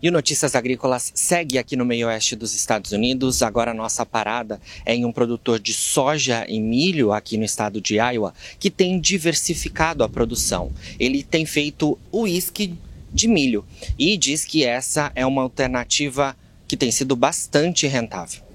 E o Notícias Agrícolas segue aqui no meio-oeste dos Estados Unidos. Agora nossa parada é em um produtor de soja e milho aqui no estado de Iowa, que tem diversificado a produção. Ele tem feito uísque de milho e diz que essa é uma alternativa que tem sido bastante rentável.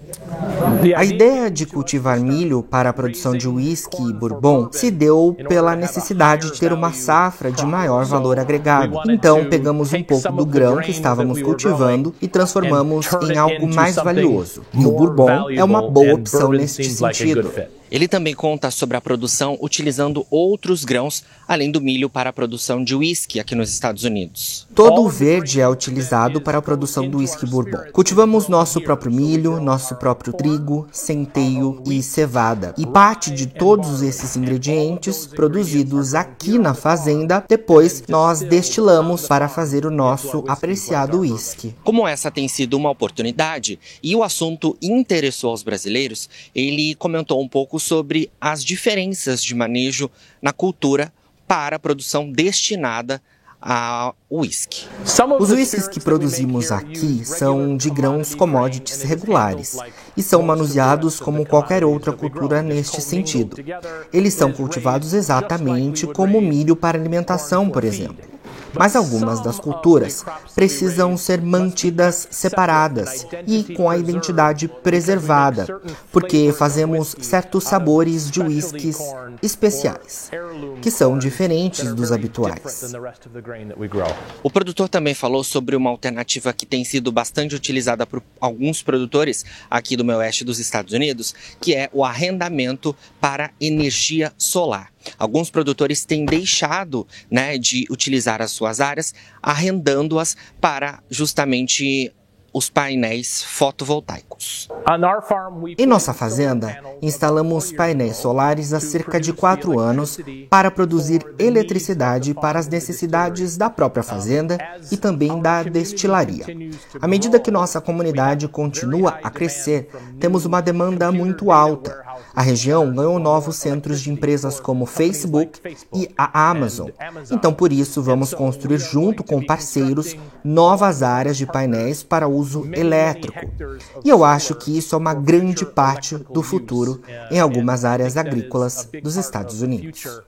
A ideia de cultivar milho para a produção de uísque e bourbon se deu pela necessidade de ter uma safra de maior valor agregado. Então, pegamos um pouco do grão que estávamos cultivando e transformamos em algo mais valioso. E o bourbon é uma boa opção neste sentido. Ele também conta sobre a produção utilizando outros grãos, além do milho, para a produção de uísque aqui nos Estados Unidos. Todo o verde é utilizado para a produção do uísque bourbon. Cultivamos nosso próprio milho, nosso próprio trigo, centeio e cevada. E parte de todos esses ingredientes produzidos aqui na fazenda, depois nós destilamos para fazer o nosso apreciado uísque. Como essa tem sido uma oportunidade e o assunto interessou aos brasileiros, ele comentou um pouco sobre as diferenças de manejo na cultura para a produção destinada a uísque. Os uísques que produzimos aqui são de grãos commodities regulares e são manuseados como qualquer outra cultura neste sentido. Eles são cultivados exatamente como milho para alimentação, por exemplo mas algumas das culturas precisam ser mantidas separadas e com a identidade preservada, porque fazemos certos sabores de uísques especiais, que são diferentes dos habituais. O produtor também falou sobre uma alternativa que tem sido bastante utilizada por alguns produtores aqui do oeste dos Estados Unidos, que é o arrendamento para energia solar. Alguns produtores têm deixado né, de utilizar as suas áreas, arrendando-as para justamente os painéis fotovoltaicos. Em nossa fazenda, instalamos painéis solares há cerca de quatro anos para produzir eletricidade para as necessidades da própria fazenda e também da destilaria. À medida que nossa comunidade continua a crescer, temos uma demanda muito alta. A região ganhou novos centros de empresas como Facebook e a Amazon. Então, por isso, vamos construir junto com parceiros novas áreas de painéis para uso elétrico. E eu acho que isso é uma grande parte do futuro em algumas áreas agrícolas dos Estados Unidos.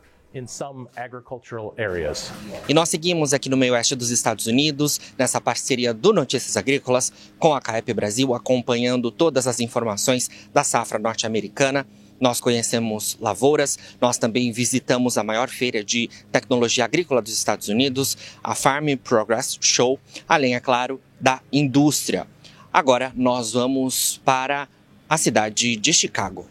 E nós seguimos aqui no meio-oeste dos Estados Unidos, nessa parceria do Notícias Agrícolas com a CAEP Brasil, acompanhando todas as informações da safra norte-americana. Nós conhecemos lavouras, nós também visitamos a maior feira de tecnologia agrícola dos Estados Unidos, a Farm Progress Show, além, é claro, da indústria. Agora nós vamos para a cidade de Chicago.